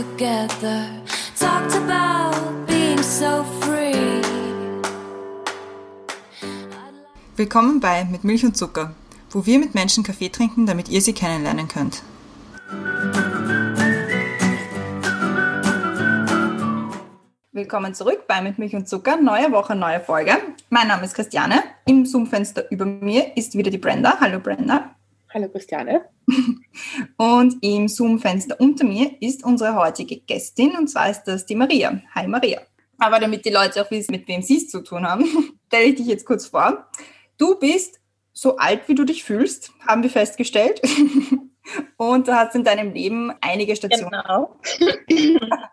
together. Talked about being so free. Willkommen bei Mit Milch und Zucker, wo wir mit Menschen Kaffee trinken, damit ihr sie kennenlernen könnt. Willkommen zurück bei Mit Milch und Zucker. Neue Woche, neue Folge. Mein Name ist Christiane. Im Zoom-Fenster über mir ist wieder die Brenda. Hallo Brenda. Hallo Christiane. Und im Zoom-Fenster unter mir ist unsere heutige Gästin und zwar ist das die Maria. Hi Maria. Aber damit die Leute auch wissen, mit wem sie es zu tun haben, stelle ich dich jetzt kurz vor. Du bist so alt, wie du dich fühlst, haben wir festgestellt. Und du hast in deinem Leben einige Stationen. Genau.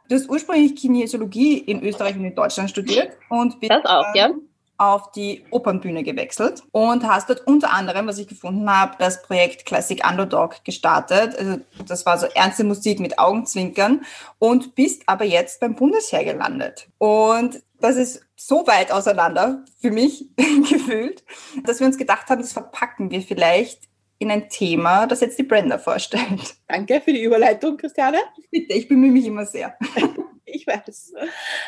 Du hast ursprünglich Kinesiologie in Österreich und in Deutschland studiert und bist Das auch, ja. Auf die Opernbühne gewechselt und hast dort unter anderem, was ich gefunden habe, das Projekt Classic Underdog gestartet. Also das war so ernste Musik mit Augenzwinkern und bist aber jetzt beim Bundesheer gelandet. Und das ist so weit auseinander für mich gefühlt, dass wir uns gedacht haben, das verpacken wir vielleicht in ein Thema, das jetzt die Brenda vorstellt. Danke für die Überleitung, Christiane. Bitte, ich bemühe mich immer sehr. Ich weiß.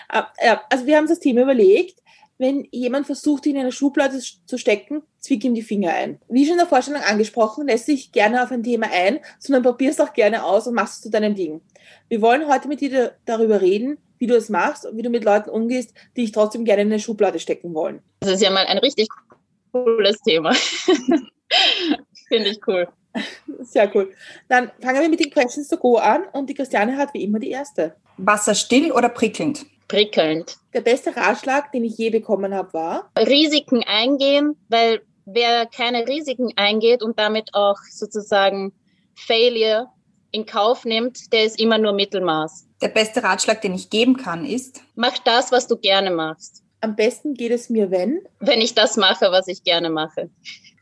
Äh, Also wir haben das Thema überlegt, wenn jemand versucht, dich in eine Schublade zu stecken, zwick ihm die Finger ein. Wie schon in der Vorstellung angesprochen, lässt sich gerne auf ein Thema ein, sondern probierst auch gerne aus und machst es zu deinem Ding. Wir wollen heute mit dir darüber reden, wie du es machst und wie du mit Leuten umgehst, die dich trotzdem gerne in eine Schublade stecken wollen. Das ist ja mal ein richtig cooles Thema. Finde ich cool. Sehr cool. Dann fangen wir mit den Questions to go an und die Christiane hat wie immer die erste. Wasser still oder prickelnd? Prickelnd. Der beste Ratschlag, den ich je bekommen habe, war, Risiken eingehen, weil wer keine Risiken eingeht und damit auch sozusagen Failure in Kauf nimmt, der ist immer nur Mittelmaß. Der beste Ratschlag, den ich geben kann, ist, Mach das, was du gerne machst. am besten geht es mir, wenn. Wenn ich das mache, was ich gerne mache.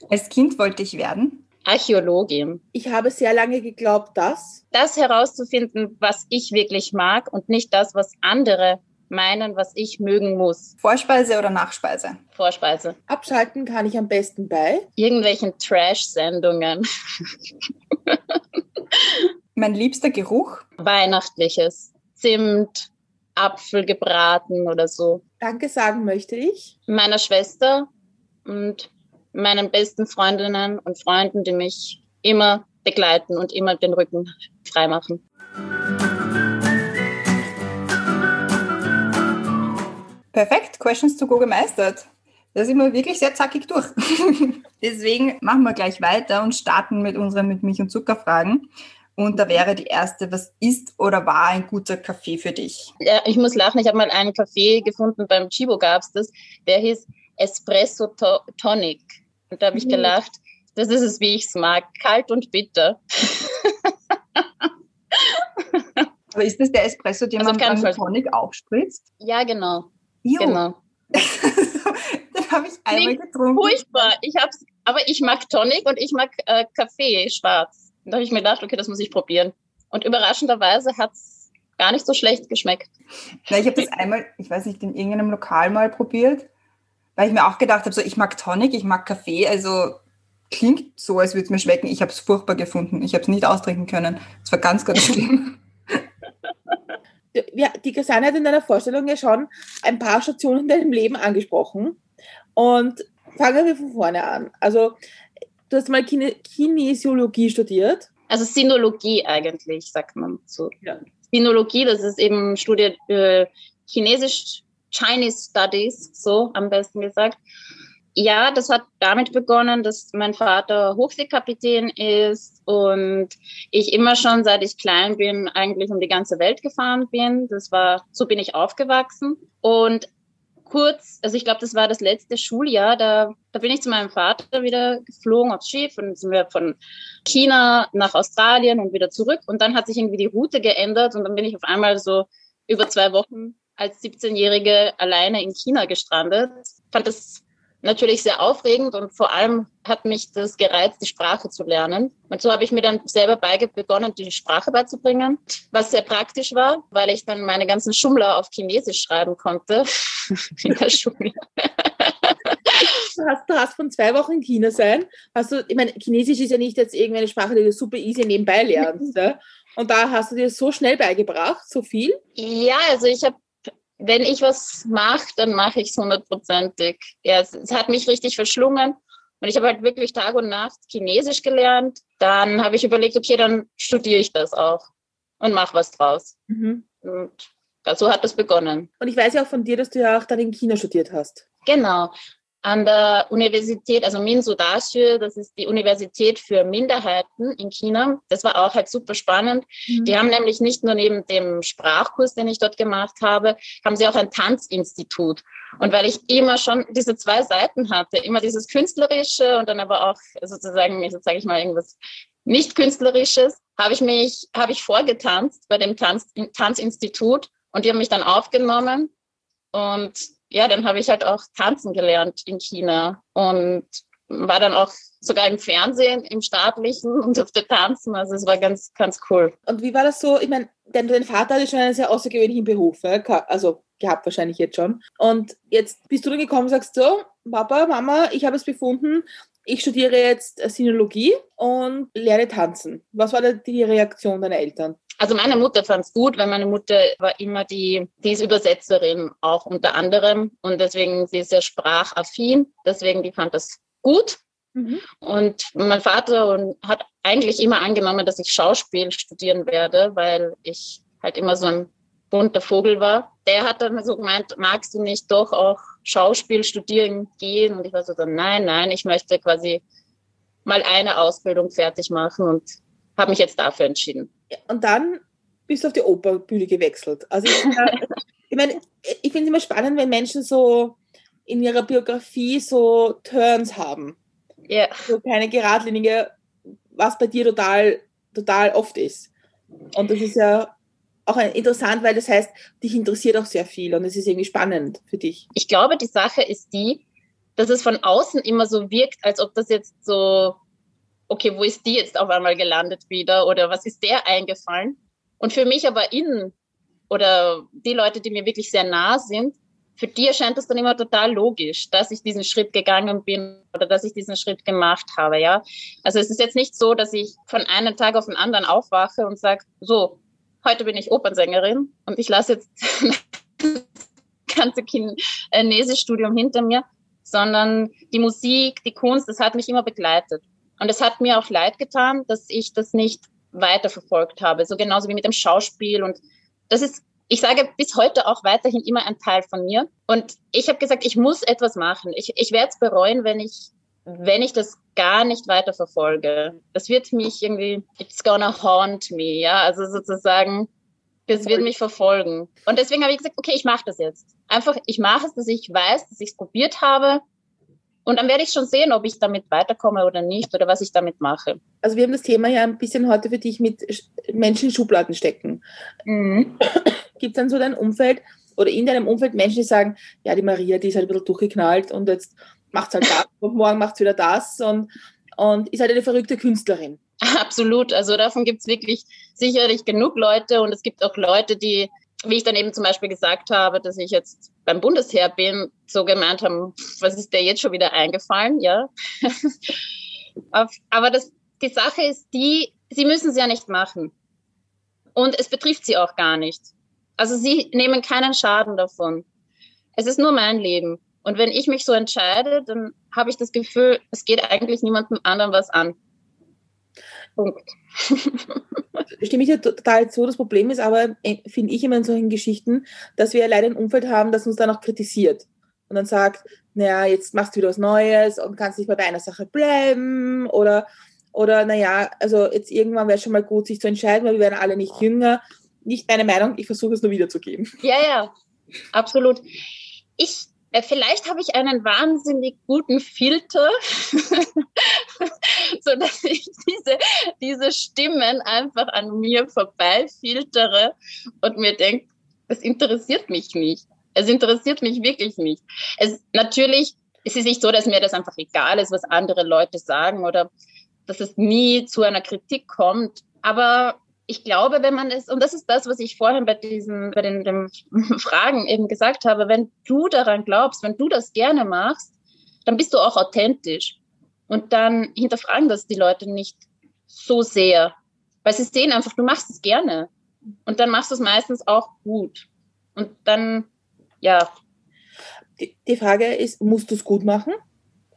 als Kind wollte ich werden. Archäologin. Ich habe sehr lange geglaubt, dass. Das herauszufinden, was ich wirklich mag und nicht das, was andere meinen, was ich mögen muss. Vorspeise oder Nachspeise? Vorspeise. Abschalten kann ich am besten bei. Irgendwelchen Trash-Sendungen. Mein liebster Geruch? Weihnachtliches. Zimt, Apfel gebraten oder so. Danke sagen möchte ich. Meiner Schwester und meinen besten Freundinnen und Freunden, die mich immer begleiten und immer den Rücken frei Perfekt, Questions to go gemeistert. Da sind wir wirklich sehr zackig durch. Deswegen machen wir gleich weiter und starten mit unseren mit Milch und Zucker Fragen. Und da wäre die erste, was ist oder war ein guter Kaffee für dich? Ja, ich muss lachen, ich habe mal einen Kaffee gefunden, beim Chibo gab es das, der hieß Espresso to Tonic. Und da habe ich Mhm. gelacht, das ist es, wie ich es mag, kalt und bitter. Aber ist das der Espresso, den Also man beim. Tonic aufspritzt? Ja, genau, Jo, genau. den habe ich einmal Klingt getrunken. Furchtbar. Ich hab's, aber ich mag Tonic und ich mag äh, Kaffee schwarz. Und da habe ich mir gedacht, okay, das muss ich probieren. Und überraschenderweise hat's gar nicht so schlecht geschmeckt. Na, ich habe das einmal, ich weiß nicht, in irgendeinem Lokal mal probiert, weil ich mir auch gedacht habe, so, ich mag Tonic, ich mag Kaffee, also klingt so, als würde es mir schmecken. Ich habe es furchtbar gefunden. Ich habe es nicht austrinken können. Es war ganz, ganz schlimm. Die Christiane hat in deiner Vorstellung ja schon ein paar Stationen in deinem Leben angesprochen. Und fangen wir von vorne an. Also, du hast mal Kine Kinesiologie studiert. Also Sinologie eigentlich, sagt man so. Ja. Sinologie, das ist eben Studie äh, Chinesisch, Chinese Studies, so am besten gesagt. Ja, das hat damit begonnen, dass mein Vater Hochseekapitän ist und ich immer schon, seit ich klein bin, eigentlich um die ganze Welt gefahren bin. Das war, so bin ich aufgewachsen. Und kurz, also ich glaube, das war das letzte Schuljahr, da, da bin ich zu meinem Vater wieder geflogen aufs Schiff und sind wir von China nach Australien und wieder zurück. Und dann hat sich irgendwie die Route geändert und dann bin ich auf einmal so über zwei Wochen als 17-Jährige alleine in China gestrandet. Fand das natürlich sehr aufregend und vor allem hat mich das gereizt, die Sprache zu lernen. Und so habe ich mir dann selber begonnen, die Sprache beizubringen, was sehr praktisch war, weil ich dann meine ganzen Schummler auf Chinesisch schreiben konnte in der Schule. Du hast, du hast von zwei Wochen in China sein. Hast du, ich meine, Chinesisch ist ja nicht jetzt irgendeine Sprache, die du super easy nebenbei lernst. Und da hast du dir so schnell beigebracht, so viel? Ja, also ich habe, wenn ich was mache, dann mache ich es hundertprozentig. Ja, es, es hat mich richtig verschlungen. Und ich habe halt wirklich Tag und Nacht Chinesisch gelernt. Dann habe ich überlegt, okay, dann studiere ich das auch und mache was draus. Mhm. Und so hat das begonnen. Und ich weiß ja auch von dir, dass du ja auch dann in China studiert hast. Genau. An der Universität, also Minsu Daxue, das ist die Universität für Minderheiten in China. Das war auch halt super spannend. Mhm. Die haben nämlich nicht nur neben dem Sprachkurs, den ich dort gemacht habe, haben sie auch ein Tanzinstitut. Und weil ich immer schon diese zwei Seiten hatte, immer dieses Künstlerische und dann aber auch sozusagen, jetzt sage ich mal, irgendwas nicht Künstlerisches, habe ich mich, habe ich vorgetanzt bei dem Tanz, Tanzinstitut und die haben mich dann aufgenommen und ja, dann habe ich halt auch tanzen gelernt in China und war dann auch sogar im Fernsehen, im staatlichen und durfte tanzen. Also es war ganz, ganz cool. Und wie war das so? Ich meine, dein, dein Vater hatte schon einen sehr außergewöhnlichen Beruf, also gehabt wahrscheinlich jetzt schon. Und jetzt bist du dann gekommen und sagst so, Papa, Mama, ich habe es befunden, ich studiere jetzt Sinologie und lerne tanzen. Was war da die Reaktion deiner Eltern? Also meine Mutter fand es gut, weil meine Mutter war immer die, die ist Übersetzerin auch unter anderem und deswegen sie ist sehr sprachaffin, deswegen die fand das gut. Mhm. Und mein Vater und hat eigentlich immer angenommen, dass ich Schauspiel studieren werde, weil ich halt immer so ein bunter Vogel war. Der hat dann so gemeint, magst du nicht doch auch Schauspiel studieren gehen? Und ich war so dann, nein, nein, ich möchte quasi mal eine Ausbildung fertig machen und habe mich jetzt dafür entschieden. Und dann bist du auf die Operbühne gewechselt. Also ich, ich meine, ich finde es immer spannend, wenn Menschen so in ihrer Biografie so Turns haben. Ja. So keine geradlinige, was bei dir total, total oft ist. Und das ist ja auch ein- interessant, weil das heißt, dich interessiert auch sehr viel und es ist irgendwie spannend für dich. Ich glaube, die Sache ist die, dass es von außen immer so wirkt, als ob das jetzt so, okay, wo ist die jetzt auf einmal gelandet wieder oder was ist der eingefallen? Und für mich aber innen oder die Leute, die mir wirklich sehr nah sind, für die erscheint es dann immer total logisch, dass ich diesen Schritt gegangen bin oder dass ich diesen Schritt gemacht habe, ja. Also es ist jetzt nicht so, dass ich von einem Tag auf den anderen aufwache und sage, so, heute bin ich Opernsängerin und ich lasse jetzt das ganze Chinesisch-Studium hinter mir, sondern die Musik, die Kunst, das hat mich immer begleitet. Und es hat mir auch leid getan, dass ich das nicht weiterverfolgt habe, so genauso wie mit dem Schauspiel. Und das ist, ich sage bis heute auch weiterhin immer ein Teil von mir. Und ich habe gesagt, ich muss etwas machen. Ich, ich werde es bereuen, wenn ich, wenn ich das gar nicht weiterverfolge. Das wird mich irgendwie, it's gonna haunt me, ja, also sozusagen, das wird mich verfolgen. Und deswegen habe ich gesagt, okay, ich mache das jetzt. Einfach, ich mache es, dass ich weiß, dass ich es probiert habe. Und dann werde ich schon sehen, ob ich damit weiterkomme oder nicht oder was ich damit mache. Also wir haben das Thema ja ein bisschen heute für dich mit Sch- Menschen in Schubladen stecken. Mhm. Gibt es dann so dein Umfeld oder in deinem Umfeld Menschen, die sagen, ja, die Maria, die ist halt ein bisschen durchgeknallt und jetzt macht halt das und morgen macht wieder das und, und ist halt eine verrückte Künstlerin. Absolut. Also davon gibt es wirklich sicherlich genug Leute und es gibt auch Leute, die, wie ich dann eben zum Beispiel gesagt habe, dass ich jetzt beim Bundesheer bin, so gemeint haben, was ist der jetzt schon wieder eingefallen, ja. Aber das, die Sache ist die, sie müssen es ja nicht machen. Und es betrifft sie auch gar nicht. Also sie nehmen keinen Schaden davon. Es ist nur mein Leben. Und wenn ich mich so entscheide, dann habe ich das Gefühl, es geht eigentlich niemandem anderen was an. Punkt. Stimme ich dir total zu. Das Problem ist aber, äh, finde ich immer in solchen Geschichten, dass wir leider ein Umfeld haben, das uns dann auch kritisiert. Und dann sagt, naja, jetzt machst du wieder was Neues und kannst nicht mal bei einer Sache bleiben. Oder, oder naja, also jetzt irgendwann wäre es schon mal gut, sich zu entscheiden, weil wir werden alle nicht jünger. Nicht meine Meinung, ich versuche es nur wiederzugeben. Ja, ja, absolut. Ich, vielleicht habe ich einen wahnsinnig guten Filter, so dass ich diese, diese Stimmen einfach an mir vorbeifiltere und mir denke, es interessiert mich nicht. Es interessiert mich wirklich nicht. Es, natürlich es ist nicht so, dass mir das einfach egal ist, was andere Leute sagen oder dass es nie zu einer Kritik kommt. Aber ich glaube, wenn man es, und das ist das, was ich vorhin bei diesen, bei den, den Fragen eben gesagt habe, wenn du daran glaubst, wenn du das gerne machst, dann bist du auch authentisch. Und dann hinterfragen das die Leute nicht so sehr. Weil sie sehen einfach, du machst es gerne. Und dann machst du es meistens auch gut. Und dann, ja. Die, die Frage ist, musst du es gut machen?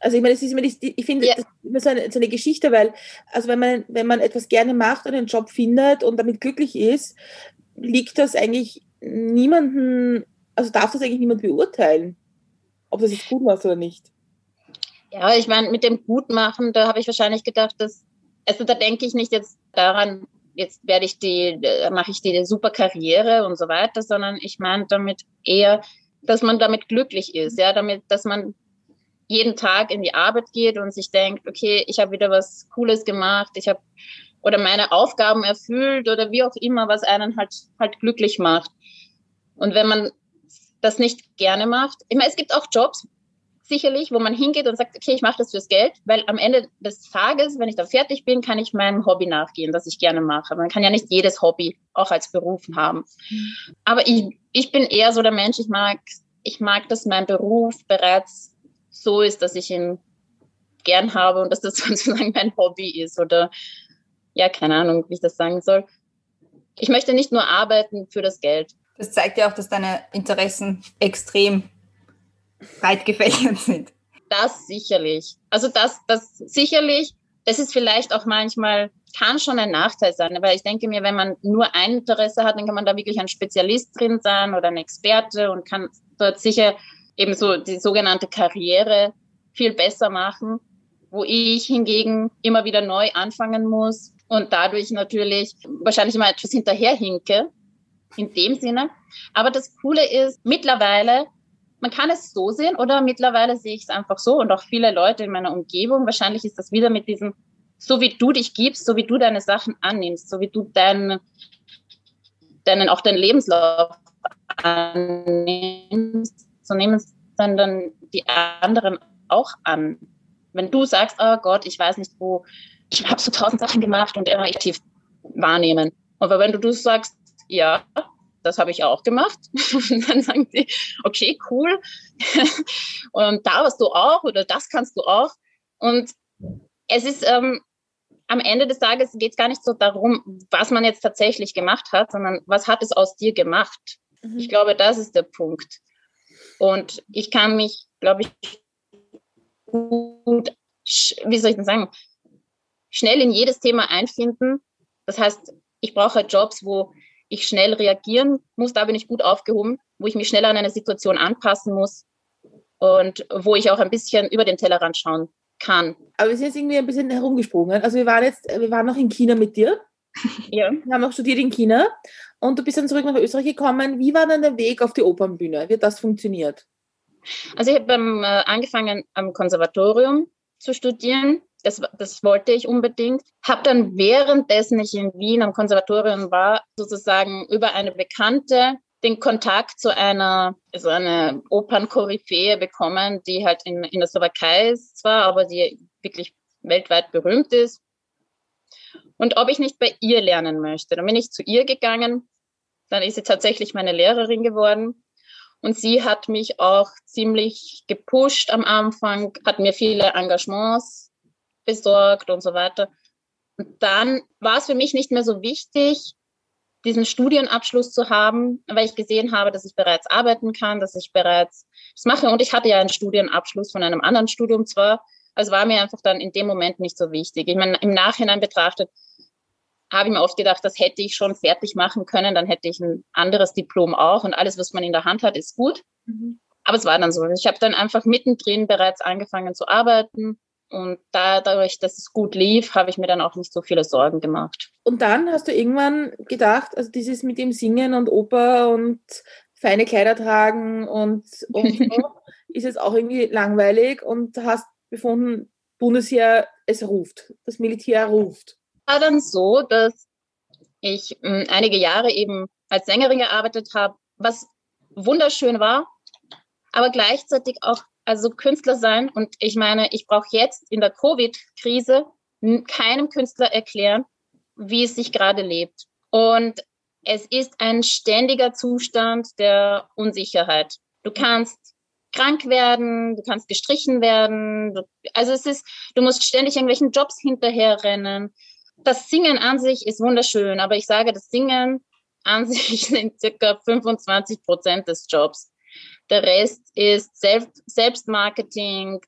Also ich meine, es ist immer, die, ich finde, Ja. das ist immer so eine, so eine Geschichte, weil, also wenn man, wenn man etwas gerne macht und einen Job findet und damit glücklich ist, liegt das eigentlich niemanden, also darf das eigentlich niemand beurteilen, ob das jetzt gut war oder nicht. Ja, ich meine, mit dem Gutmachen, da habe ich wahrscheinlich gedacht, dass, also da denke ich nicht jetzt daran, jetzt werde ich die, mache ich die super Karriere und so weiter, sondern ich meine damit eher, dass man damit glücklich ist, ja, damit, dass man jeden Tag in die Arbeit geht und sich denkt, okay, ich habe wieder was Cooles gemacht, ich habe oder meine Aufgaben erfüllt oder wie auch immer, was einen halt halt glücklich macht. Und wenn man das nicht gerne macht, meine, es gibt auch Jobs, sicherlich, wo man hingeht und sagt, okay, ich mache das fürs Geld, weil am Ende des Tages, wenn ich da fertig bin, kann ich meinem Hobby nachgehen, das ich gerne mache. Man kann ja nicht jedes Hobby auch als Beruf haben. Aber ich, ich bin eher so der Mensch, ich mag, ich mag, dass mein Beruf bereits so ist, dass ich ihn gern habe und dass das sozusagen mein Hobby ist oder ja, keine Ahnung, wie ich das sagen soll. Ich möchte nicht nur arbeiten für das Geld. Das zeigt ja auch, dass deine Interessen extrem breit gefächert sind. Das sicherlich. Also das, das sicherlich, das ist vielleicht auch manchmal, kann schon ein Nachteil sein, weil ich denke mir, wenn man nur ein Interesse hat, dann kann man da wirklich ein Spezialist drin sein oder ein Experte und kann dort sicher eben so die sogenannte Karriere viel besser machen, wo ich hingegen immer wieder neu anfangen muss und dadurch natürlich wahrscheinlich immer etwas hinterherhinke, in dem Sinne. Aber das Coole ist, mittlerweile man kann es so sehen oder mittlerweile sehe ich es einfach so und auch viele Leute in meiner Umgebung. Wahrscheinlich ist das wieder mit diesem, so wie du dich gibst, so wie du deine Sachen annimmst, so wie du deinen, deinen auch deinen Lebenslauf annimmst, so nehmen es dann, dann die anderen auch an. Wenn du sagst, oh Gott, ich weiß nicht wo, ich habe so tausend Sachen gemacht und immer aktiv wahrnehmen. Aber wenn du, sagst, ja, das habe ich auch gemacht. Dann sagen die, okay, cool. Und da warst du auch oder das kannst du auch. Und es ist ähm, am Ende des Tages geht es gar nicht so darum, was man jetzt tatsächlich gemacht hat, sondern was hat es aus dir gemacht. Mhm. Ich glaube, das ist der Punkt. Und ich kann mich, glaube ich, gut, wie soll ich denn sagen, schnell in jedes Thema einfinden. Das heißt, ich brauche Jobs, wo ich schnell reagieren muss, da bin ich gut aufgehoben, wo ich mich schneller an eine Situation anpassen muss und wo ich auch ein bisschen über den Tellerrand schauen kann. Aber wir sind jetzt irgendwie ein bisschen herumgesprungen. Also wir waren jetzt, wir waren noch in China mit dir. Ja. Wir haben auch studiert in China und du bist dann zurück nach Österreich gekommen. Wie war dann der Weg auf die Opernbühne? Wie hat das funktioniert? Also ich habe ähm, äh, angefangen am Konservatorium zu studieren. Das, das wollte ich unbedingt. Habe dann währenddessen ich in Wien am Konservatorium war, sozusagen über eine Bekannte den Kontakt zu einer, also eine Opernkoryphäe bekommen, die halt in, in der Slowakei ist zwar, aber die wirklich weltweit berühmt ist. Und ob ich nicht bei ihr lernen möchte. Dann bin ich zu ihr gegangen. Dann ist sie tatsächlich meine Lehrerin geworden. Und sie hat mich auch ziemlich gepusht am Anfang, hat mir viele Engagements besorgt und so weiter. Und dann war es für mich nicht mehr so wichtig, diesen Studienabschluss zu haben, weil ich gesehen habe, dass ich bereits arbeiten kann, dass ich bereits das mache. Und ich hatte ja einen Studienabschluss von einem anderen Studium zwar, also war mir einfach dann in dem Moment nicht so wichtig. Ich meine, im Nachhinein betrachtet habe ich mir oft gedacht, das hätte ich schon fertig machen können, dann hätte ich ein anderes Diplom auch und alles, was man in der Hand hat, ist gut. Mhm. Aber es war dann so. Ich habe dann einfach mittendrin bereits angefangen zu arbeiten und dadurch, dass es gut lief, habe ich mir dann auch nicht so viele Sorgen gemacht. Und dann hast du irgendwann gedacht, also dieses mit dem Singen und Oper und feine Kleider tragen und, und so, ist jetzt auch irgendwie langweilig und hast befunden, Bundesheer, es ruft, das Militär ruft. War dann so, dass ich mh, einige Jahre eben als Sängerin gearbeitet habe, was wunderschön war, aber gleichzeitig auch also Künstler sein. Und ich meine, ich brauche jetzt in der Covid-Krise keinem Künstler erklären, wie es sich gerade lebt. Und es ist ein ständiger Zustand der Unsicherheit. Du kannst krank werden, du kannst gestrichen werden. Also es ist, du musst ständig irgendwelchen Jobs hinterherrennen. das Singen an sich ist wunderschön, aber ich sage, das Singen an sich sind circa 25 Prozent des Jobs. Der Rest ist Selbst Selbstmarketing,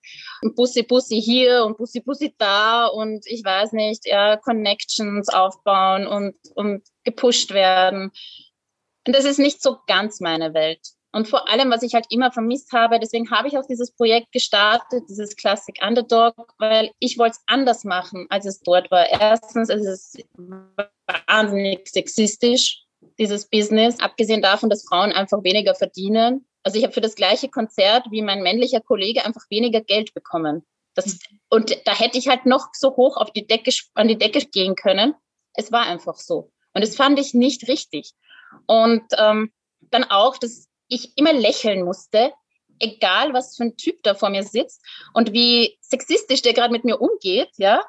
Bussi Bussi hier und Bussi Bussi da und ich weiß nicht, ja, Connections aufbauen und, und gepusht werden. Und das ist nicht so ganz meine Welt. Und vor allem, was ich halt immer vermisst habe, deswegen habe ich auch dieses Projekt gestartet, dieses Classic Underdog, weil ich wollte es anders machen, als es dort war. Erstens, es ist wahnsinnig sexistisch, dieses Business, abgesehen davon, dass Frauen einfach weniger verdienen. Also ich habe für das gleiche Konzert wie mein männlicher Kollege einfach weniger Geld bekommen. Das, und da hätte ich halt noch so hoch auf die Decke, an die Decke gehen können. Es war einfach so. Und das fand ich nicht richtig. Und ähm, dann auch, dass ich immer lächeln musste, egal was für ein Typ da vor mir sitzt und wie sexistisch der gerade mit mir umgeht, ja.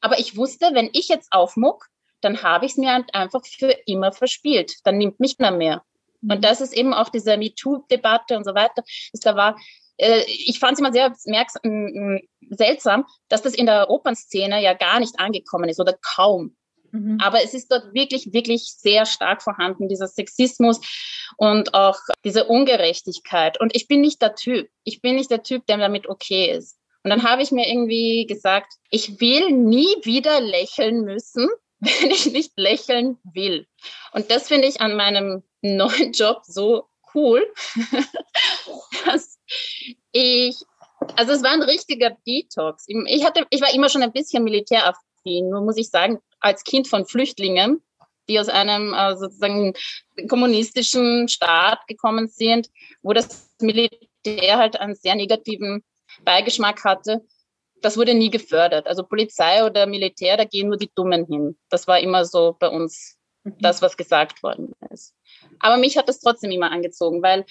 Aber ich wusste, wenn ich jetzt aufmuck, dann habe ich es mir halt einfach für immer verspielt. Dann nimmt mich keiner mehr. Und das ist eben auch diese MeToo-Debatte und so weiter. Ist, da war, äh, ich fand es immer sehr seltsam, dass das in der Opernszene ja gar nicht angekommen ist oder kaum. Mhm. Aber es ist dort wirklich, wirklich sehr stark vorhanden, dieser Sexismus und auch diese Ungerechtigkeit. Und ich bin nicht der Typ. Ich bin nicht der Typ, der damit okay ist. Und dann habe ich mir irgendwie gesagt, ich will nie wieder lächeln müssen, wenn ich nicht lächeln will. Und das finde ich an meinem neuen Job so cool, dass ich, also es war ein richtiger Detox. Ich hatte, ich war immer schon ein bisschen militäraffin, nur muss ich sagen, als Kind von Flüchtlingen, die aus einem äh, sozusagen kommunistischen Staat gekommen sind, wo das Militär halt einen sehr negativen Beigeschmack hatte. Das wurde nie gefördert. Also Polizei oder Militär, da gehen nur die Dummen hin. Das war immer so bei uns mhm. das, was gesagt worden ist. Aber mich hat das trotzdem immer angezogen, weil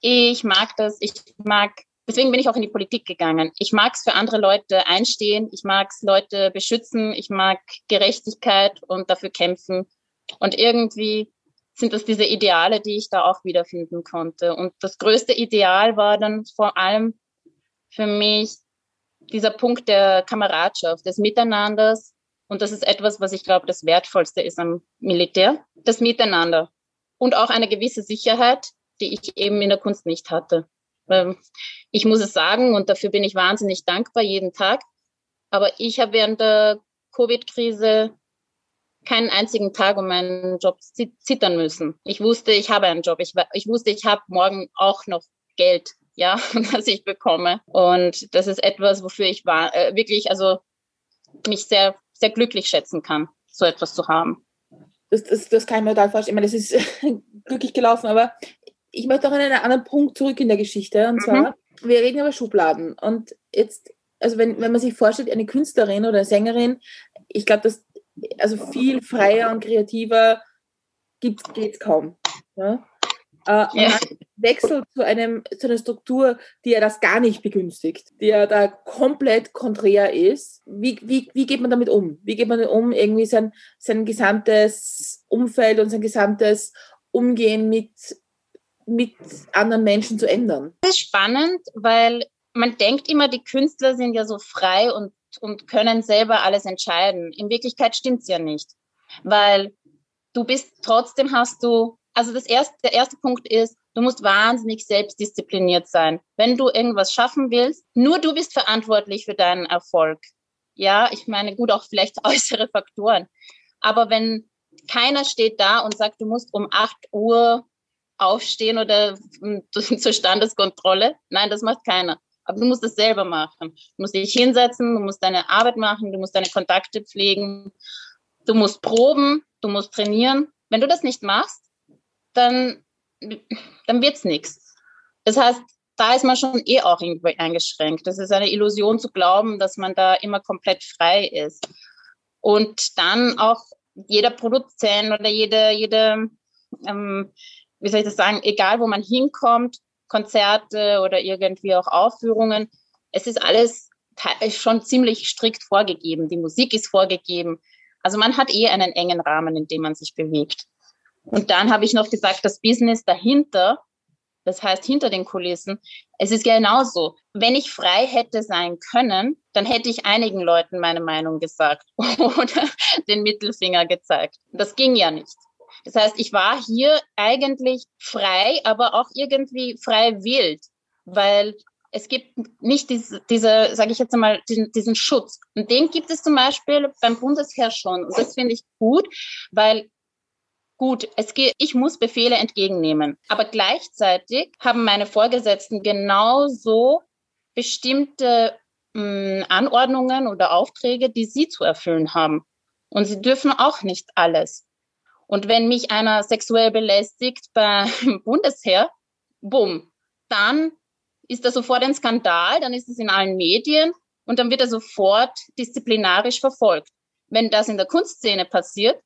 ich mag das, ich mag deswegen bin ich auch in die Politik gegangen. Ich mag es für andere Leute einstehen, ich mag es Leute beschützen, ich mag Gerechtigkeit und dafür kämpfen. Und irgendwie sind das diese Ideale, die ich da auch wiederfinden konnte. Und das größte Ideal war dann vor allem für mich dieser Punkt der Kameradschaft, des Miteinanders. Und das ist etwas, was ich glaube, das Wertvollste ist am Militär. Das Miteinander. Und auch eine gewisse Sicherheit, die ich eben in der Kunst nicht hatte. Ähm, ich muss es sagen und dafür bin ich wahnsinnig dankbar jeden Tag. Aber ich habe während der Covid-Krise keinen einzigen Tag um meinen Job zittern müssen. Ich wusste, ich habe einen Job. Ich, ich wusste, ich habe morgen auch noch Geld, ja, das ich bekomme. Und das ist etwas, wofür ich war, äh, wirklich, also mich sehr, sehr glücklich schätzen kann, so etwas zu haben. Das, das, das kann ich mir total vorstellen. Ich meine, das ist glücklich gelaufen, aber ich möchte auch an einen anderen Punkt zurück in der Geschichte. Und mhm. zwar, wir reden über Schubladen. Und jetzt, also wenn, wenn man sich vorstellt, eine Künstlerin oder eine Sängerin, ich glaube, dass also viel freier und kreativer geht es kaum. Ja? Äh, ja. wechselt zu, einem, zu einer Struktur, die ja das gar nicht begünstigt, die ja da komplett konträr ist. Wie, wie, wie geht man damit um? Wie geht man um, irgendwie sein, sein gesamtes Umfeld und sein gesamtes Umgehen mit mit anderen Menschen zu ändern? Das ist spannend, weil man denkt immer, die Künstler sind ja so frei und, und können selber alles entscheiden. In Wirklichkeit stimmt es ja nicht, weil du bist trotzdem hast du, also das erste, der erste Punkt ist, du musst wahnsinnig selbstdiszipliniert sein. Wenn du irgendwas schaffen willst, nur du bist verantwortlich für deinen Erfolg. Ja, ich meine, gut, auch vielleicht äußere Faktoren. Aber wenn keiner steht da und sagt, du musst um 8 Uhr aufstehen oder zur Standeskontrolle. Nein, das macht keiner. Aber du musst es selber machen. Du musst dich hinsetzen, du musst deine Arbeit machen, du musst deine Kontakte pflegen, du musst proben, du musst trainieren. Wenn du das nicht machst, dann, dann wird's nichts. Das heißt, da ist man schon eh auch irgendwie eingeschränkt. Das ist eine Illusion zu glauben, dass man da immer komplett frei ist. Und dann auch jeder Produzent oder jede, jede ähm, wie soll ich das sagen, egal wo man hinkommt, Konzerte oder irgendwie auch Aufführungen, es ist alles schon ziemlich strikt vorgegeben. Die Musik ist vorgegeben. Also man hat eh einen engen Rahmen, in dem man sich bewegt. Und dann habe ich noch gesagt, das Business dahinter, das heißt hinter den Kulissen. Es ist genauso. Wenn ich frei hätte sein können, dann hätte ich einigen Leuten meine Meinung gesagt oder den Mittelfinger gezeigt. Das ging ja nicht. Das heißt, ich war hier eigentlich frei, aber auch irgendwie frei wild, weil es gibt nicht diese, diese sage ich jetzt einmal, diesen, diesen Schutz. Und den gibt es zum Beispiel beim Bundesheer schon. Und das finde ich gut, weil gut, es geht, ich muss Befehle entgegennehmen. Aber gleichzeitig haben meine Vorgesetzten genauso bestimmte mh, hm, Anordnungen oder Aufträge, die sie zu erfüllen haben. Und sie dürfen auch nicht alles. Und wenn mich einer sexuell belästigt beim Bundesheer, bumm, dann ist da sofort ein Skandal, dann ist es in allen Medien und dann wird er sofort disziplinarisch verfolgt. Wenn das in der Kunstszene passiert,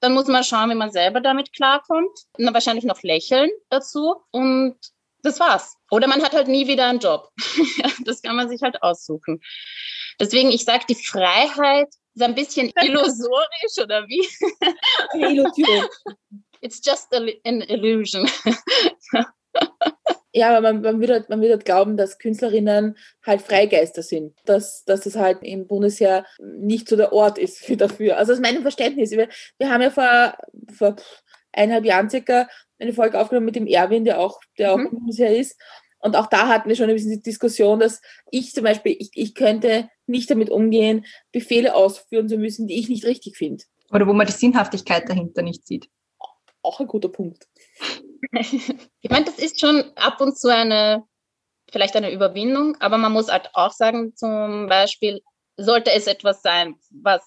dann muss man schauen, wie man selber damit klarkommt. Und dann wahrscheinlich noch lächeln dazu. Und das war's. Oder man hat halt nie wieder einen Job. das kann man sich halt aussuchen. Deswegen, ich sage, die Freiheit ist ein bisschen illusorisch oder wie? Eine Illusion. It's just an illusion. Ja, aber man, man, würde, halt, man würde halt glauben, dass Künstlerinnen halt Freigeister sind, dass, dass das halt im Bundesheer nicht so der Ort ist für dafür. Also aus meinem Verständnis. Wir, wir haben ja vor, vor eineinhalb Jahren circa eine Folge aufgenommen mit dem Erwin, der auch, der auch mhm. im Bundesheer ist. Und auch da hatten wir schon ein bisschen die Diskussion, dass ich zum Beispiel, ich, ich könnte nicht damit umgehen, Befehle ausführen zu müssen, die ich nicht richtig finde. Oder wo man die Sinnhaftigkeit dahinter nicht sieht. Auch ein guter Punkt. ich meine, das ist schon ab und zu eine, vielleicht eine Überwindung, aber man muss halt auch sagen, zum Beispiel, sollte es etwas sein, was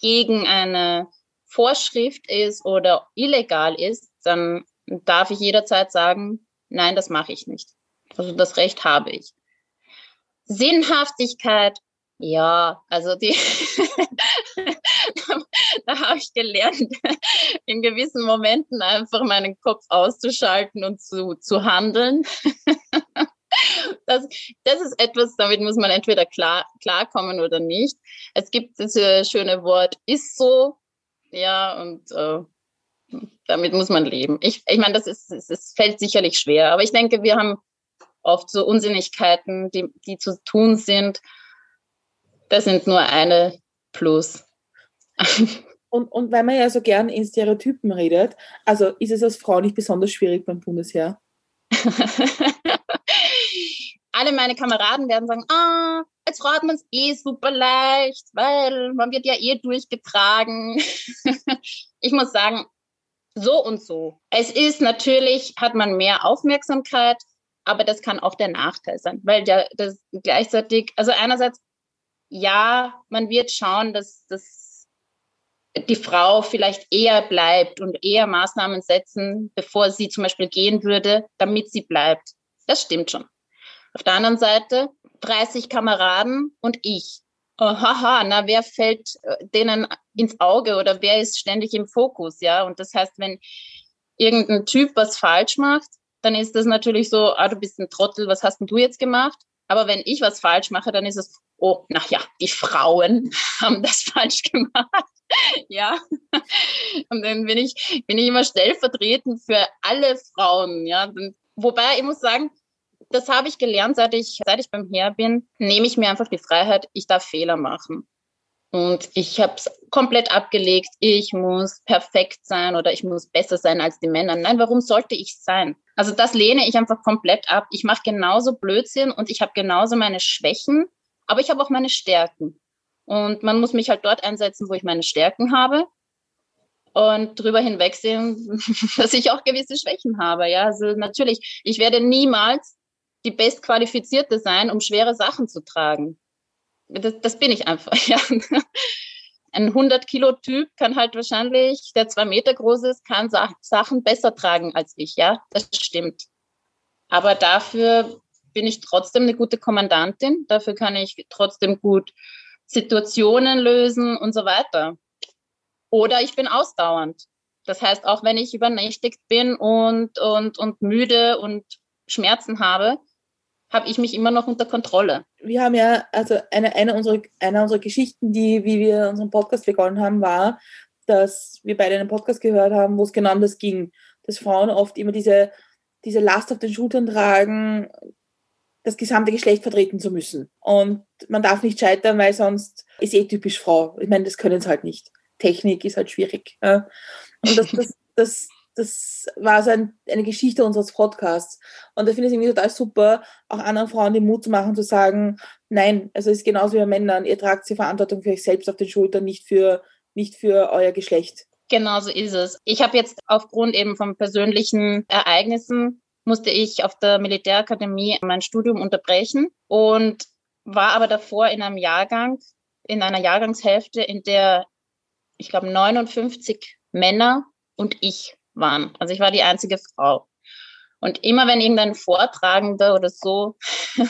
gegen eine Vorschrift ist oder illegal ist, dann darf ich jederzeit sagen, nein, das mache ich nicht. Also das Recht habe ich. Sinnhaftigkeit, ja, also die, da habe ich gelernt, in gewissen Momenten einfach meinen Kopf auszuschalten und zu, zu handeln. Das, das ist etwas, damit muss man entweder klar, klarkommen oder nicht. Es gibt das schöne Wort, ist so, ja, und äh, damit muss man leben. Ich, ich meine, das ist, es fällt sicherlich schwer, aber ich denke, wir haben oft so Unsinnigkeiten, die, die zu tun sind. Das sind nur eine plus. Und, und weil man ja so gern in Stereotypen redet, also ist es als Frau nicht besonders schwierig beim Bundesheer? Alle meine Kameraden werden sagen, ah, als Frau hat man es eh super leicht, weil man wird ja eh durchgetragen. ich muss sagen, so und so. Es ist natürlich, hat man mehr Aufmerksamkeit, aber das kann auch der Nachteil sein, weil ja das gleichzeitig, also einerseits, ja, man wird schauen, dass, dass die Frau vielleicht eher bleibt und eher Maßnahmen setzen, bevor sie zum Beispiel gehen würde, damit sie bleibt. Das stimmt schon. Auf der anderen Seite 30 Kameraden und ich. Oh, haha, na, wer fällt äh, denen ins Auge oder wer ist ständig im Fokus, ja? Und das heißt, wenn irgendein Typ was falsch macht, dann ist das natürlich so, ah, du bist ein Trottel, was hast denn du jetzt gemacht? Aber wenn ich was falsch mache, dann ist es, oh, na ja, die Frauen haben das falsch gemacht. ja. Und dann bin ich, bin ich immer stellvertretend für alle Frauen, ja. Wobei ich muss sagen, das habe ich gelernt, seit ich, seit ich beim Heer bin, nehme ich mir einfach die Freiheit, ich darf Fehler machen. Und ich habe es komplett abgelegt, ich muss perfekt sein oder ich muss besser sein als die Männer. Nein, warum sollte ich sein? Also das lehne ich einfach komplett ab. Ich mache genauso Blödsinn und ich habe genauso meine Schwächen, aber ich habe auch meine Stärken. Und man muss mich halt dort einsetzen, wo ich meine Stärken habe und drüber hinwegsehen, dass ich auch gewisse Schwächen habe. Ja, also natürlich, ich werde niemals die bestqualifizierte sein, um schwere Sachen zu tragen das, das bin ich einfach. Ja. Ein 100-Kilo-Typ kann halt wahrscheinlich, der zwei Meter groß ist, kann Sachen besser tragen als ich. Ja, das stimmt. Aber dafür bin ich trotzdem eine gute Kommandantin. Dafür kann ich trotzdem gut Situationen lösen und so weiter. Oder ich bin ausdauernd. Das heißt, auch wenn ich übernächtigt bin und, und, und müde und Schmerzen habe, habe ich mich immer noch unter Kontrolle. Wir haben ja, also eine, eine, unserer, eine unserer Geschichten, die, wie wir unseren Podcast begonnen haben, war, dass wir beide einen Podcast gehört haben, wo es genau um das ging, dass Frauen oft immer diese diese Last auf den Schultern tragen, das gesamte Geschlecht vertreten zu müssen. Und man darf nicht scheitern, weil sonst ist eh typisch Frau. Ich meine, das können sie halt nicht. Technik ist halt schwierig. Ja. Und das, das, das, das war so ein, eine Geschichte unseres Podcasts. Und da finde ich es irgendwie total super, auch anderen Frauen den Mut zu machen, zu sagen, nein, also es ist genauso wie bei Männern, ihr tragt die Verantwortung für euch selbst auf den Schultern, nicht für, nicht für euer Geschlecht. Genau so ist es. Ich habe jetzt aufgrund eben von persönlichen Ereignissen musste ich auf der Militärakademie mein Studium unterbrechen und war aber davor in einem Jahrgang, in einer Jahrgangshälfte, in der ich glaube 59 Männer und ich waren. Also ich war die einzige Frau. Und immer wenn irgendein Vortragender oder so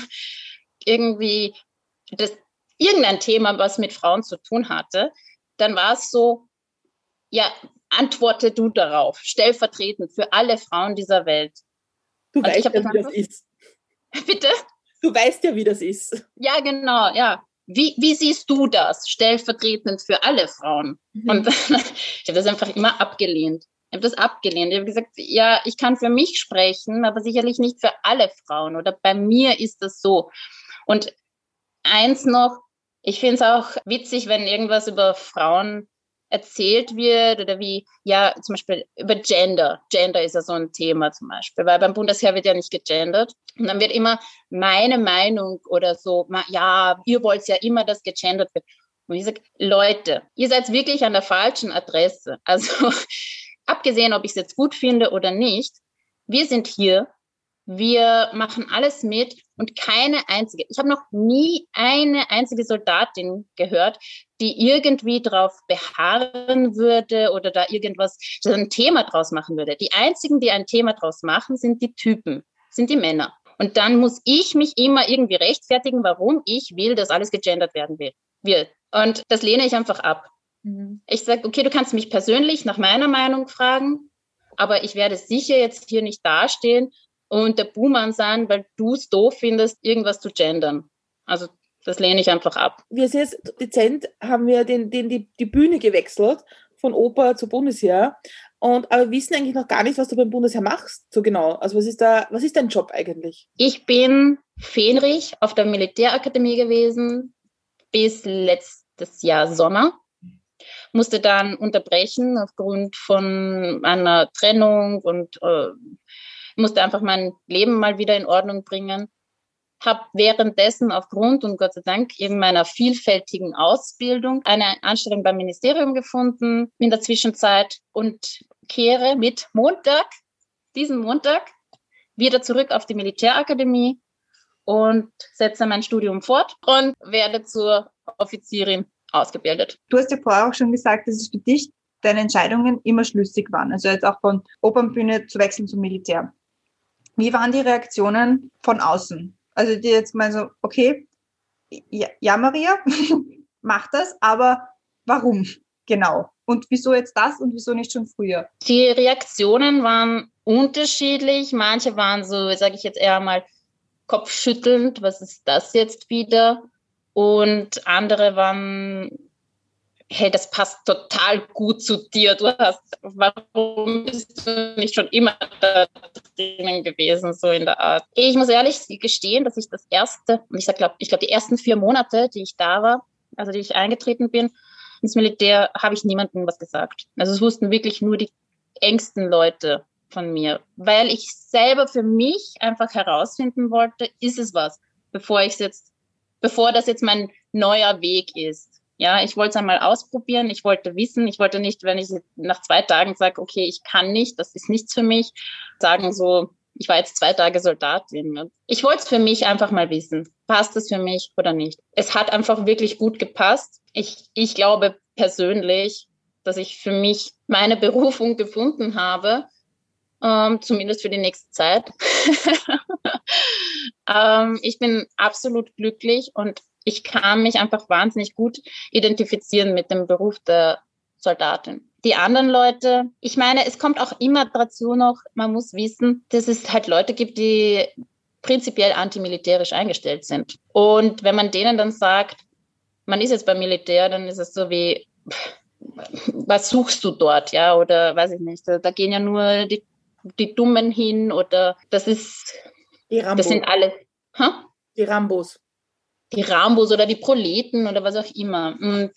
irgendwie das, irgendein Thema, was mit Frauen zu tun hatte, dann war es so, ja, antworte du darauf, stellvertretend für alle Frauen dieser Welt. Du Und weißt ja, wie das ist. Bitte? Du weißt ja, wie das ist. Ja, genau, ja. Wie, wie siehst du das, stellvertretend für alle Frauen? Mhm. Und ich habe das einfach immer abgelehnt. Ich habe das abgelehnt. Ich habe gesagt, ja, ich kann für mich sprechen, aber sicherlich nicht für alle Frauen. Oder bei mir ist das so. Und eins noch, ich finde es auch witzig, wenn irgendwas über Frauen erzählt wird oder wie, ja, zum Beispiel über Gender. Gender ist ja so ein Thema zum Beispiel, weil beim Bundesheer wird ja nicht gegendert. Und dann wird immer meine Meinung oder so, ja, ihr wollt ja immer, dass gegendert wird. Und ich sage, Leute, ihr seid wirklich an der falschen Adresse. Also abgesehen, ob ich es jetzt gut finde oder nicht, wir sind hier, wir machen alles mit und keine einzige, ich habe noch nie eine einzige Soldatin gehört, die irgendwie drauf beharren würde oder da irgendwas, ein Thema draus machen würde. Die einzigen, die ein Thema draus machen, sind die Typen, sind die Männer. Und dann muss ich mich immer irgendwie rechtfertigen, warum ich will, dass alles gegendert werden wird. Und das lehne ich einfach ab. Mhm. Ich sage, okay, du kannst mich persönlich nach meiner Meinung fragen, aber ich werde sicher jetzt hier nicht dastehen und der Buhmann sein, weil du es doof findest, irgendwas zu gendern. Also das lehne ich einfach ab. Wir sind jetzt dezent, haben wir den, den, die, die Bühne gewechselt von Oper zu Bundesheer. Und aber wir wissen eigentlich noch gar nicht, was du beim Bundesheer machst, so genau. Also was ist da, was ist dein Job eigentlich? Ich bin Fähnrich auf der Militärakademie gewesen bis letztes Jahr Sommer musste dann unterbrechen aufgrund von einer Trennung und äh, musste einfach mein Leben mal wieder in Ordnung bringen. Habe währenddessen aufgrund und Gott sei Dank eben meiner vielfältigen Ausbildung eine Anstellung beim Ministerium gefunden in der Zwischenzeit und kehre mit Montag, diesen Montag, wieder zurück auf die Militärakademie und setze mein Studium fort und werde zur Offizierin ausgebildet. Du hast ja vorher auch schon gesagt, dass es für dich deine Entscheidungen immer schlüssig waren. Also jetzt auch von Opernbühne zu wechseln zum Militär. Wie waren die Reaktionen von außen? Also die jetzt mal so, okay, ja, ja Maria, mach das, aber warum genau? Und wieso jetzt das und wieso nicht schon früher? Die Reaktionen waren unterschiedlich. Manche waren so, sage ich jetzt eher mal, kopfschüttelnd. Was ist das jetzt wieder? Und andere waren, hey, das passt total gut zu dir. Du hast, warum bist du nicht schon immer da drinnen gewesen, so in der Art? Ich muss ehrlich gestehen, dass ich das erste, und ich glaube, ich glaube, die ersten vier Monate, die ich da war, also die ich eingetreten bin ins Militär, habe ich niemandem was gesagt. Also es wussten wirklich nur die engsten Leute von mir, weil ich selber für mich einfach herausfinden wollte, ist es was, bevor ich es jetzt bevor das jetzt mein neuer Weg ist. Ja, ich wollte es einmal ausprobieren, ich wollte wissen, ich wollte nicht, wenn ich nach zwei Tagen sage, okay, ich kann nicht, das ist nichts für mich, sagen so, ich war jetzt zwei Tage Soldatin. Ich wollte es für mich einfach mal wissen, passt es für mich oder nicht. Es hat einfach wirklich gut gepasst. Ich, ich glaube persönlich, dass ich für mich meine Berufung gefunden habe, ähm, zumindest für die nächste Zeit. ähm, ich bin absolut glücklich und ich kann mich einfach wahnsinnig gut identifizieren mit dem Beruf der Soldatin. Die anderen Leute, ich meine, es kommt auch immer dazu noch, man muss wissen, dass es halt Leute gibt, die prinzipiell antimilitärisch eingestellt sind. Und wenn man denen dann sagt, man ist jetzt beim Militär, dann ist es so wie, was suchst du dort, ja, oder weiß ich nicht, da, da gehen ja nur die die Dummen hin oder das ist, Die Rambos. das sind alle, hä? die Rambos. die Rambos oder die Proleten oder was auch immer. Und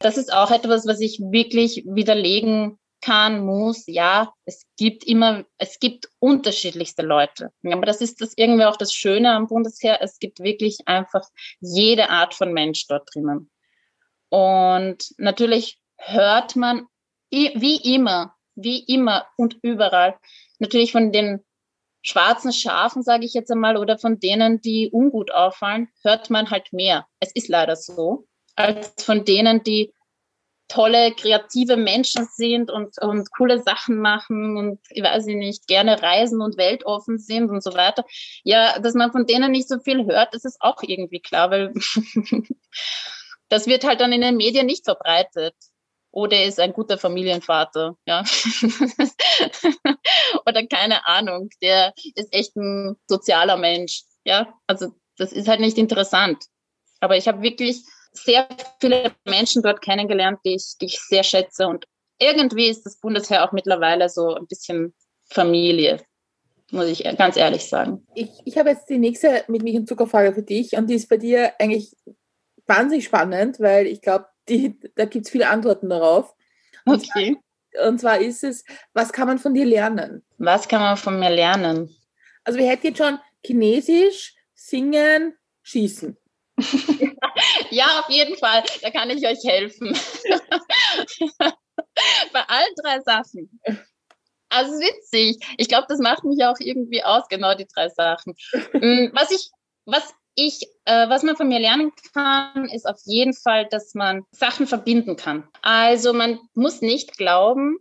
Das ist auch etwas, was ich wirklich widerlegen kann, muss. Ja, es gibt immer, es gibt unterschiedlichste Leute. Aber das ist das irgendwie auch das Schöne am Bundesheer. Es gibt wirklich einfach jede Art von Mensch dort drinnen. Und natürlich hört man wie immer, wie immer und überall natürlich von den schwarzen Schafen, sage ich jetzt einmal, oder von denen, die ungut auffallen, hört man halt mehr. Es ist leider so, als von denen, die tolle, kreative Menschen sind und, und coole Sachen machen und, ich weiß nicht, gerne reisen und weltoffen sind und so weiter. Ja, dass man von denen nicht so viel hört, das ist auch irgendwie klar, weil das wird halt dann in den Medien nicht verbreitet. Oder er ist ein guter Familienvater, ja. Oder keine Ahnung, der ist echt ein sozialer Mensch, ja. Also das ist halt nicht interessant. Aber ich habe wirklich sehr viele Menschen dort kennengelernt, die ich, die ich sehr schätze. Und irgendwie ist das Bundesheer auch mittlerweile so ein bisschen Familie, muss ich ganz ehrlich sagen. Ich, ich habe jetzt die nächste mit Milch und Zuckerfrage für dich und die ist bei dir eigentlich wahnsinnig spannend, weil ich glaube, da gibt es viele Antworten darauf. Und, Okay. zwar, und zwar ist es, was kann man von dir lernen? Was kann man von mir lernen? Also wir hätten jetzt schon Chinesisch, Singen, Schießen. Ja, auf jeden Fall. Da kann ich euch helfen. Bei allen drei Sachen. Also witzig. Ich glaube, das macht mich auch irgendwie aus, genau die drei Sachen. Mm, Was ich, was ich, äh, was man von mir lernen kann, ist auf jeden Fall, dass man Sachen verbinden kann. Also man muss nicht glauben,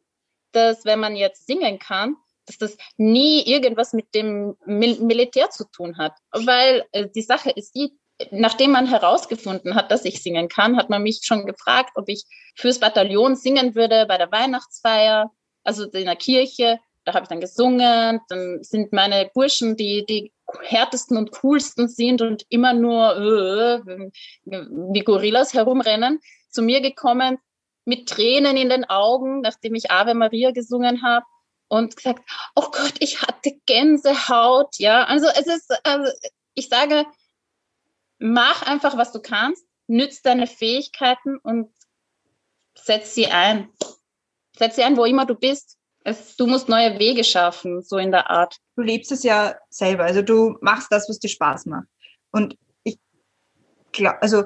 dass wenn man jetzt singen kann, dass das nie irgendwas mit dem Mil Militär zu tun hat. Weil äh, die Sache ist die, nachdem man herausgefunden hat, dass ich singen kann, hat man mich schon gefragt, ob ich fürs Bataillon singen würde bei der Weihnachtsfeier, also in der Kirche. Da habe ich dann gesungen. Dann sind meine Burschen, die die härtesten und coolsten sind und immer nur äh, wie Gorillas herumrennen, zu mir gekommen mit Tränen in den Augen, nachdem ich Ave Maria gesungen habe und gesagt, oh Gott, ich hatte Gänsehaut. Ja, also es ist, also ich sage, mach einfach, was du kannst, nütz deine Fähigkeiten und setz sie ein. Setz sie ein, wo immer du bist. Es, du musst neue Wege schaffen, so in der Art. Du lebst es ja selber, also du machst das, was dir Spaß macht. Und ich glaube, also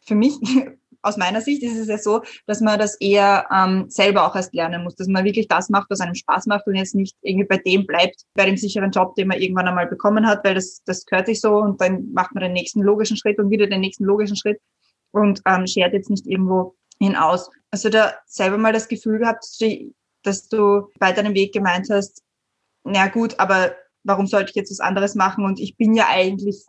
für mich, aus meiner Sicht ist es ja so, dass man das eher ähm, selber auch erst lernen muss, dass man wirklich das macht, was einem Spaß macht und jetzt nicht irgendwie bei dem bleibt, bei dem sicheren Job, den man irgendwann einmal bekommen hat, weil das, das gehört sich so und dann macht man den nächsten logischen Schritt und wieder den nächsten logischen Schritt und ähm, schert jetzt nicht irgendwo hinaus. Also da selber mal das Gefühl gehabt, dass du- bei deinem Weg gemeint hast, na gut, aber warum sollte ich jetzt was anderes machen? Und ich bin ja eigentlich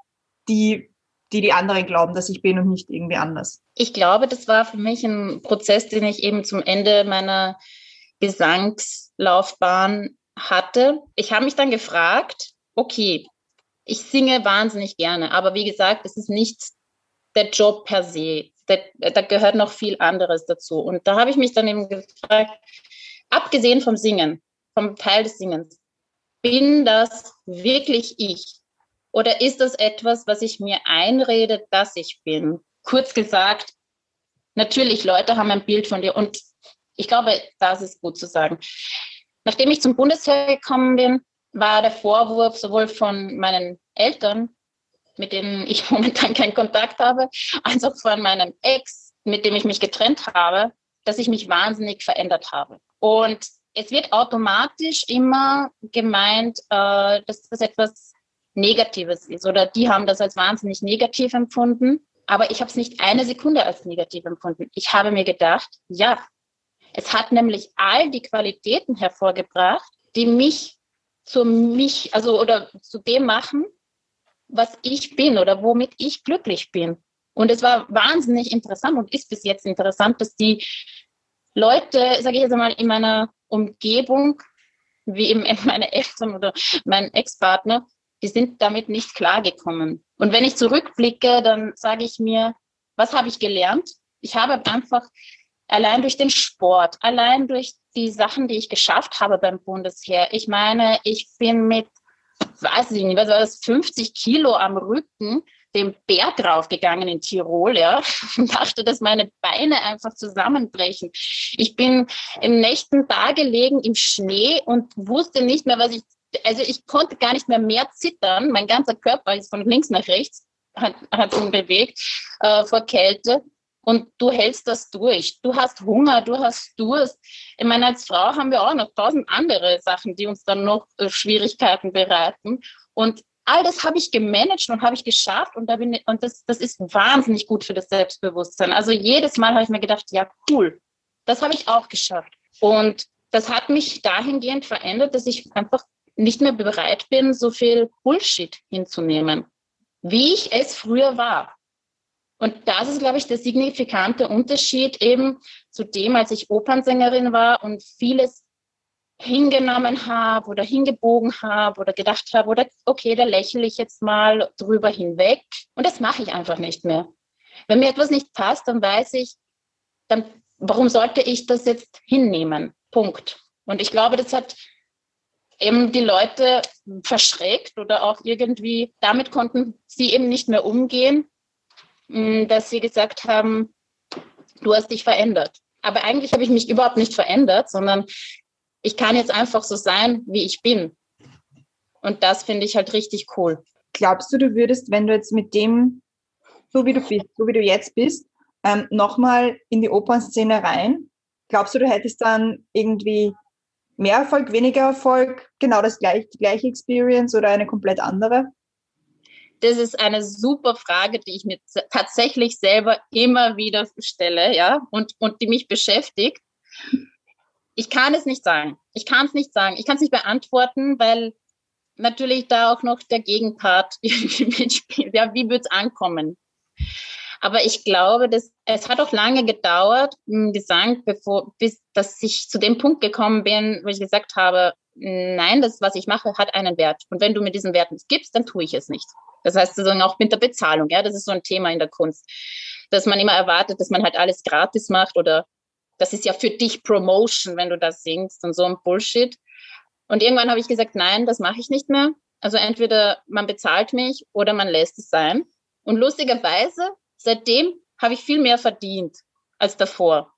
die, die die anderen glauben, dass ich bin und nicht irgendwie anders. Ich glaube, das war für mich ein Prozess, den ich eben zum Ende meiner Gesangslaufbahn hatte. Ich habe mich dann gefragt, okay, ich singe wahnsinnig gerne, aber wie gesagt, es ist nicht der Job per se. Da, da gehört noch viel anderes dazu. Und da habe ich mich dann eben gefragt, abgesehen vom Singen, vom Teil des Singens, bin das wirklich ich? Oder ist das etwas, was ich mir einrede, dass ich bin? Kurz gesagt, natürlich, Leute haben ein Bild von dir und ich glaube, das ist gut zu sagen. Nachdem ich zum Bundesheer gekommen bin, war der Vorwurf sowohl von meinen Eltern, mit denen ich momentan keinen Kontakt habe, als auch von meinem Ex, mit dem ich mich getrennt habe, dass ich mich wahnsinnig verändert habe. Und es wird automatisch immer gemeint, äh, dass das etwas Negatives ist oder die haben das als wahnsinnig negativ empfunden. Aber ich habe es nicht eine Sekunde als negativ empfunden. Ich habe mir gedacht, ja, es hat nämlich all die Qualitäten hervorgebracht, die mich zu mich, also oder zu dem machen, was ich bin oder womit ich glücklich bin. Und es war wahnsinnig interessant und ist bis jetzt interessant, dass die Leute, sage ich jetzt einmal, in meiner Umgebung, wie eben meine Eltern oder mein Ex-Partner, die sind damit nicht klargekommen. Und wenn ich zurückblicke, dann sage ich mir, was habe ich gelernt? Ich habe einfach allein durch den Sport, allein durch die Sachen, die ich geschafft habe beim Bundesheer. Ich meine, ich bin mit, weiß ich nicht, was war das, 50 Kilo am Rücken den Berg raufgegangen in Tirol, ja, und dachte, dass meine Beine einfach zusammenbrechen. Ich bin im nächsten Tag gelegen im Schnee und wusste nicht mehr, was ich, also ich konnte gar nicht mehr mehr zittern. Mein ganzer Körper ist von links nach rechts, hat, hat ihn bewegt äh, vor Kälte. Und du hältst das durch. Du hast Hunger, du hast Durst. Ich meine, als Frau haben wir auch noch tausend andere Sachen, die uns dann noch äh, Schwierigkeiten bereiten. Und all das habe ich gemanagt und habe ich geschafft und da bin ich, und das, das ist wahnsinnig gut für das Selbstbewusstsein. Also jedes Mal habe ich mir gedacht, ja cool, das habe ich auch geschafft. Und das hat mich dahingehend verändert, dass ich einfach nicht mehr bereit bin, so viel Bullshit hinzunehmen, wie ich es früher war. Und das ist, glaube ich, der signifikante Unterschied eben zu dem, als ich Opernsängerin war und vieles hingenommen habe oder hingebogen habe oder gedacht habe, oder okay, da lächle ich jetzt mal drüber hinweg. Und das mache ich einfach nicht mehr. Wenn mir etwas nicht passt, dann weiß ich, dann, warum sollte ich das jetzt hinnehmen? Punkt. Und ich glaube, das hat eben die Leute verschreckt oder auch irgendwie, damit konnten sie eben nicht mehr umgehen, hm, dass sie gesagt haben, du hast dich verändert. Aber eigentlich habe ich mich überhaupt nicht verändert, sondern ich kann jetzt einfach so sein, wie ich bin. Und das finde ich halt richtig cool. Glaubst du, du würdest, wenn du jetzt mit dem, so wie du bist, so wie du jetzt bist, ähm, nochmal in die Opernszene rein? Glaubst du, du hättest dann irgendwie mehr Erfolg, weniger Erfolg, genau das gleiche, die gleiche Experience oder eine komplett andere? Das ist eine super Frage, die ich mir tatsächlich selber immer wieder stelle, ja, und, und die mich beschäftigt. Ich kann es nicht sagen. Ich kann es nicht sagen. Ich kann es nicht beantworten, weil natürlich da auch noch der Gegenpart mitspielt. Ja, wie wird es ankommen? Aber ich glaube, dass es hat auch lange gedauert Gesang, bevor, bis dass ich zu dem Punkt gekommen bin, wo ich gesagt habe, nein, das, was ich mache, hat einen Wert. Und wenn du mir diesen Wert nicht gibst, dann tue ich es nicht. Das heißt sozusagen auch mit der Bezahlung. Ja, das ist so ein Thema in der Kunst, dass man immer erwartet, dass man halt alles gratis macht oder das ist ja für dich Promotion, wenn du das singst und so ein Bullshit. Und irgendwann habe ich gesagt, nein, das mache ich nicht mehr. Also entweder man bezahlt mich oder man lässt es sein. Und lustigerweise, seitdem habe ich viel mehr verdient als davor.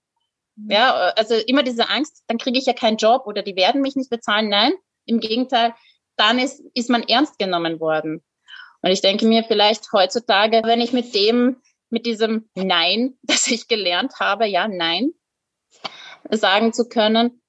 Ja, also immer diese Angst, dann kriege ich ja keinen Job oder die werden mich nicht bezahlen. Nein, im Gegenteil, dann ist, ist man ernst genommen worden. Und ich denke mir vielleicht heutzutage, wenn ich mit dem, mit diesem Nein, das ich gelernt habe, ja, nein, sagen zu können,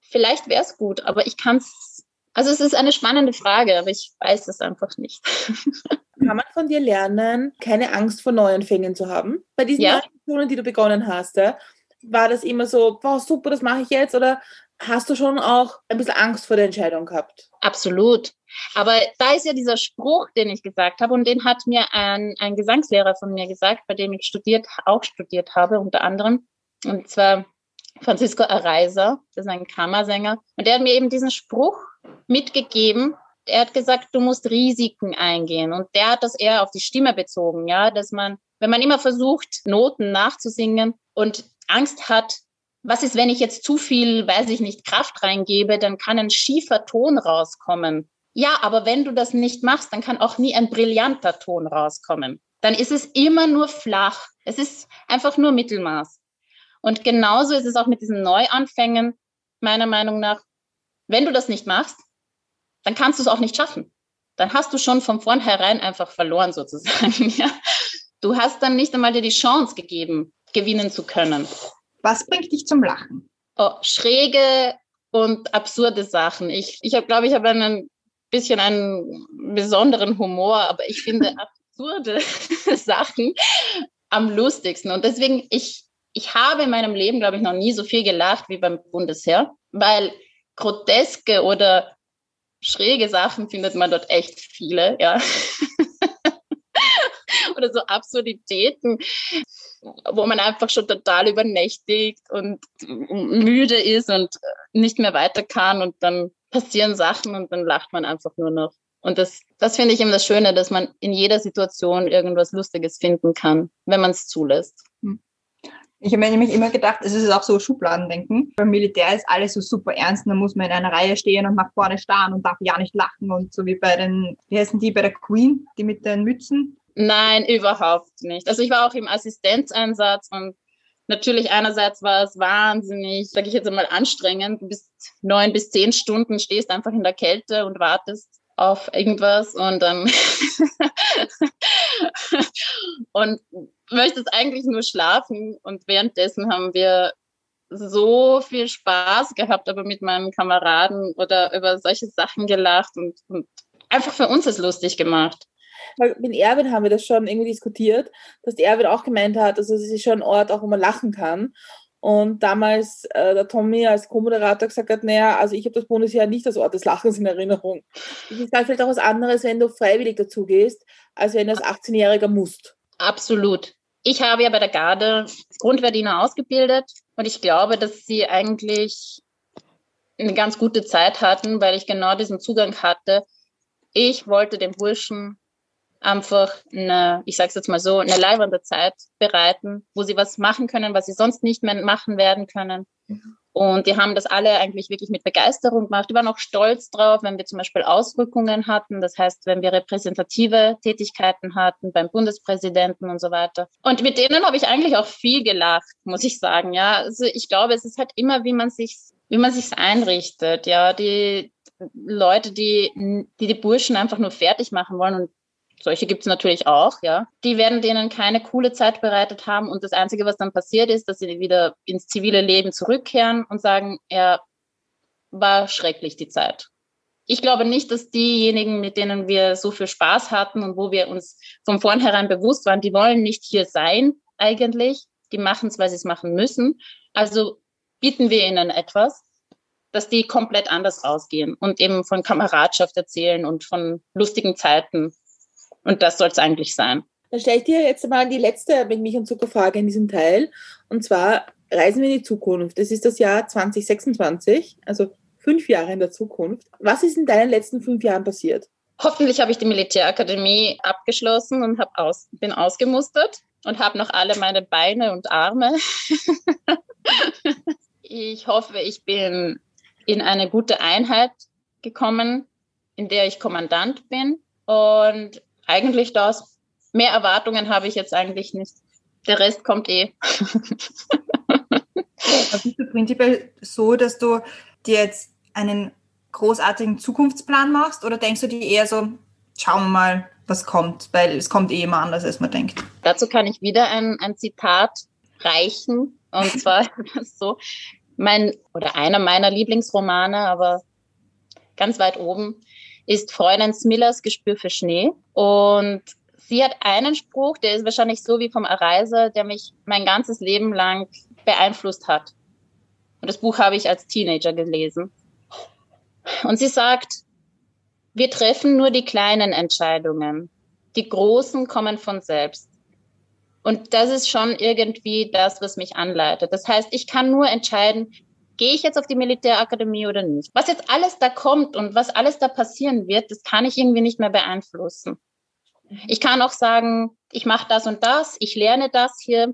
vielleicht wäre es gut, aber ich kann es, also es ist eine spannende Frage, aber ich weiß es einfach nicht. Kann man von dir lernen, keine Angst vor Neuanfängen zu haben? Bei diesen Ja. Aktionen, die du begonnen hast, war das immer so, wow, super, das mache ich jetzt? Oder hast du schon auch ein bisschen Angst vor der Entscheidung gehabt? Absolut. Aber da ist ja dieser Spruch, den ich gesagt habe, und den hat mir ein, ein Gesangslehrer von mir gesagt, bei dem ich studiert, auch studiert habe, unter anderem. Und zwar Francisco Areiser, das ist ein Kammersänger. Und der hat mir eben diesen Spruch mitgegeben. Er hat gesagt, du musst Risiken eingehen. Und der hat das eher auf die Stimme bezogen, ja, dass man, wenn man immer versucht, Noten nachzusingen und Angst hat, was ist, wenn ich jetzt zu viel, weiß ich nicht, Kraft reingebe, dann kann ein schiefer Ton rauskommen. Ja, aber wenn du das nicht machst, dann kann auch nie ein brillanter Ton rauskommen. Dann ist es immer nur flach. Es ist einfach nur Mittelmaß. Und genauso ist es auch mit diesen Neuanfängen, meiner Meinung nach. Wenn du das nicht machst, dann kannst du es auch nicht schaffen. Dann hast du schon von vornherein einfach verloren sozusagen. Ja? Du hast dann nicht einmal dir die Chance gegeben, gewinnen zu können. Was bringt dich zum Lachen? Oh, schräge und absurde Sachen. Ich, ich habe, glaube ich, habe einen bisschen einen besonderen Humor, aber ich finde absurde Sachen am lustigsten. Und deswegen, ich, ich habe in meinem Leben, glaube ich, noch nie so viel gelacht wie beim Bundesheer, weil groteske oder schräge Sachen findet man dort echt viele, ja. oder so Absurditäten, wo man einfach schon total übernächtigt und müde ist und nicht mehr weiter kann und dann passieren Sachen und dann lacht man einfach nur noch. Und das, das finde ich eben das Schöne, dass man in jeder Situation irgendwas Lustiges finden kann, wenn man es zulässt. Ich habe mir nämlich immer gedacht, es ist auch so Schubladendenken. Beim Militär ist alles so super ernst. Da muss man in einer Reihe stehen und nach vorne starren und darf ja nicht lachen. Und so wie bei den, wie heißen die, bei der Queen, die mit den Mützen. Nein, überhaupt nicht. Also ich war auch im Assistenzeinsatz und natürlich einerseits war es wahnsinnig, sage ich jetzt einmal, anstrengend. Du bist neun bis zehn Stunden, stehst einfach in der Kälte und wartest auf irgendwas und dann und möchtest eigentlich nur schlafen und währenddessen haben wir so viel Spaß gehabt, aber mit meinen Kameraden oder über solche Sachen gelacht und, und einfach für uns es lustig gemacht. Mit Erwin haben wir das schon irgendwie diskutiert, dass Erwin auch gemeint hat, also es ist schon ein Ort, auch wo man lachen kann. Und damals äh, der Tommy als Co-Moderator gesagt hat, naja, also ich habe das Bundesjahr nicht als Ort des Lachens in Erinnerung. Das ist halt vielleicht auch was anderes, wenn du freiwillig dazu gehst, als wenn du als 18-Jähriger musst. Absolut. Ich habe ja bei der Garde Grundverdiener ausgebildet und ich glaube, dass sie eigentlich eine ganz gute Zeit hatten, weil ich genau diesen Zugang hatte. Ich wollte den Burschen einfach eine, ich sage es jetzt mal so, eine leibende Zeit bereiten, wo sie was machen können, was sie sonst nicht mehr machen werden können. Und die haben das alle eigentlich wirklich mit Begeisterung gemacht. Die waren auch stolz drauf, wenn wir zum Beispiel Ausrückungen hatten. Das heißt, wenn wir repräsentative Tätigkeiten hatten beim Bundespräsidenten und so weiter. Und mit denen habe ich eigentlich auch viel gelacht, muss ich sagen. Ja, also ich glaube, es ist halt immer, wie man sich, wie man sich einrichtet. Ja, die Leute, die, die die Burschen einfach nur fertig machen wollen und solche gibt es natürlich auch, ja. Die werden denen keine coole Zeit bereitet haben und das Einzige, was dann passiert ist, dass sie wieder ins zivile Leben zurückkehren und sagen, er war schrecklich die Zeit. Ich glaube nicht, dass diejenigen, mit denen wir so viel Spaß hatten und wo wir uns von vornherein bewusst waren, die wollen nicht hier sein eigentlich. Die machen es, weil sie es machen müssen. Also bieten wir ihnen etwas, dass die komplett anders rausgehen und eben von Kameradschaft erzählen und von lustigen Zeiten und das soll es eigentlich sein. Dann stelle ich dir jetzt mal die letzte mit mich und Zuckerfrage in diesem Teil. Und zwar reisen wir in die Zukunft. Das ist das Jahr 2026, also fünf Jahre in der Zukunft. Was ist in deinen letzten fünf Jahren passiert? Hoffentlich habe ich die Militärakademie abgeschlossen und aus, bin ausgemustert und habe noch alle meine Beine und Arme. ich hoffe, ich bin in eine gute Einheit gekommen, in der ich Kommandant bin. Und eigentlich das. Mehr Erwartungen habe ich jetzt eigentlich nicht. Der Rest kommt eh. bist du prinzipiell so, dass du dir jetzt einen großartigen Zukunftsplan machst oder denkst du dir eher so, schauen wir mal, was kommt, weil es kommt eh immer anders, als man denkt? Dazu kann ich wieder ein, ein Zitat reichen und zwar so, mein oder einer meiner Lieblingsromane, aber ganz weit oben, ist Fräulein Smillers Gespür für Schnee. Und sie hat einen Spruch, der ist wahrscheinlich so wie vom Erreiser, der mich mein ganzes Leben lang beeinflusst hat. Und das Buch habe ich als Teenager gelesen. Und sie sagt, wir treffen nur die kleinen Entscheidungen. Die großen kommen von selbst. Und das ist schon irgendwie das, was mich anleitet. Das heißt, ich kann nur entscheiden, gehe ich jetzt auf die Militärakademie oder nicht? Was jetzt alles da kommt und was alles da passieren wird, das kann ich irgendwie nicht mehr beeinflussen. Ich kann auch sagen, ich mache das und das, ich lerne das hier.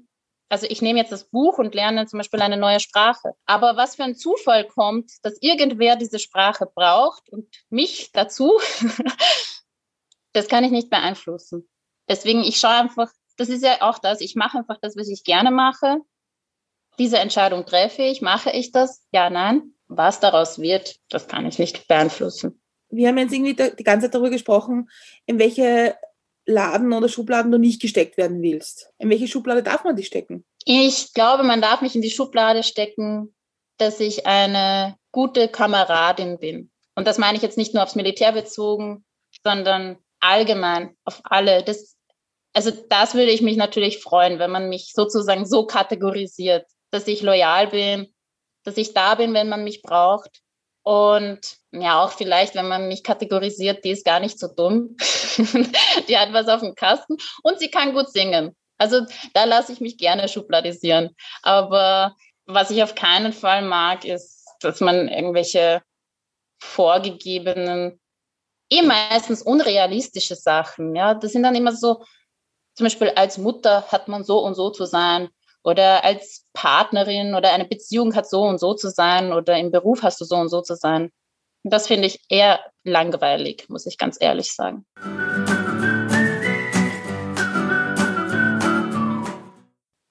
Also ich nehme jetzt das Buch und lerne zum Beispiel eine neue Sprache. Aber was für ein Zufall kommt, dass irgendwer diese Sprache braucht und mich dazu, das kann ich nicht beeinflussen. Deswegen, ich schaue einfach, das ist ja auch das, ich mache einfach das, was ich gerne mache diese Entscheidung treffe ich, mache ich das? Ja, nein. Was daraus wird, das kann ich nicht beeinflussen. Wir haben jetzt irgendwie die ganze Zeit darüber gesprochen, in welche Laden oder Schubladen du nicht gesteckt werden willst. In welche Schublade darf man dich stecken? Ich glaube, man darf mich in die Schublade stecken, dass ich eine gute Kameradin bin. Und das meine ich jetzt nicht nur aufs Militär bezogen, sondern allgemein auf alle. Das, also das würde ich mich natürlich freuen, wenn man mich sozusagen so kategorisiert dass ich loyal bin, dass ich da bin, wenn man mich braucht. Und ja, auch vielleicht, wenn man mich kategorisiert, die ist gar nicht so dumm. die hat was auf dem Kasten und sie kann gut singen. Also da lasse ich mich gerne schubladisieren. Aber was ich auf keinen Fall mag, ist, dass man irgendwelche vorgegebenen, eh meistens unrealistische Sachen, ja, das sind dann immer so, zum Beispiel als Mutter hat man so und so zu sein oder als Partnerin oder eine Beziehung hat so und so zu sein oder im Beruf hast du so und so zu sein. Das finde ich eher langweilig, muss ich ganz ehrlich sagen.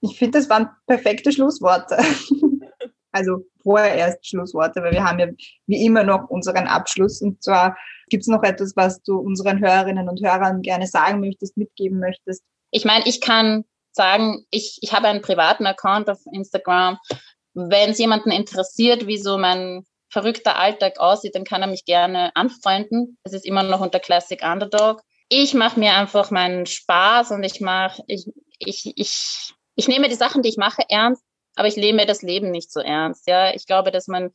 Ich finde, das waren perfekte Schlussworte. also vorerst Schlussworte, weil wir haben ja wie immer noch unseren Abschluss. Und zwar gibt es noch etwas, was du unseren Hörerinnen und Hörern gerne sagen möchtest, mitgeben möchtest. Ich meine, ich kann sagen, ich, ich habe einen privaten Account auf Instagram. Wenn es jemanden interessiert, wie so mein verrückter Alltag aussieht, dann kann er mich gerne anfreunden. Es ist immer noch unter Classic Underdog. Ich mache mir einfach meinen Spaß und ich mache, ich, ich, ich, ich nehme die Sachen, die ich mache, ernst, aber ich lebe mir das Leben nicht so ernst. Ja, ich glaube, dass man,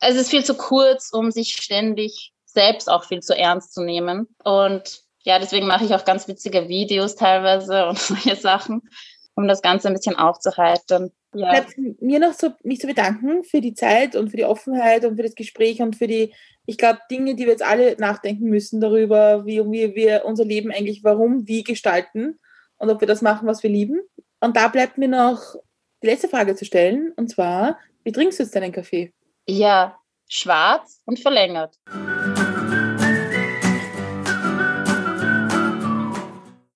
es ist viel zu kurz, um sich ständig selbst auch viel zu ernst zu nehmen. Und ja, deswegen mache ich auch ganz witzige Videos teilweise und solche Sachen, um das Ganze ein bisschen aufzuheitern. Ja. Bleibt mir noch so, mich zu bedanken für die Zeit und für die Offenheit und für das Gespräch und für die, ich glaube, Dinge, die wir jetzt alle nachdenken müssen darüber, wie, wie wir unser Leben eigentlich warum, wie gestalten und ob wir das machen, was wir lieben. Und da bleibt mir noch die letzte Frage zu stellen, und zwar, wie trinkst du jetzt deinen Kaffee? Ja, schwarz und verlängert.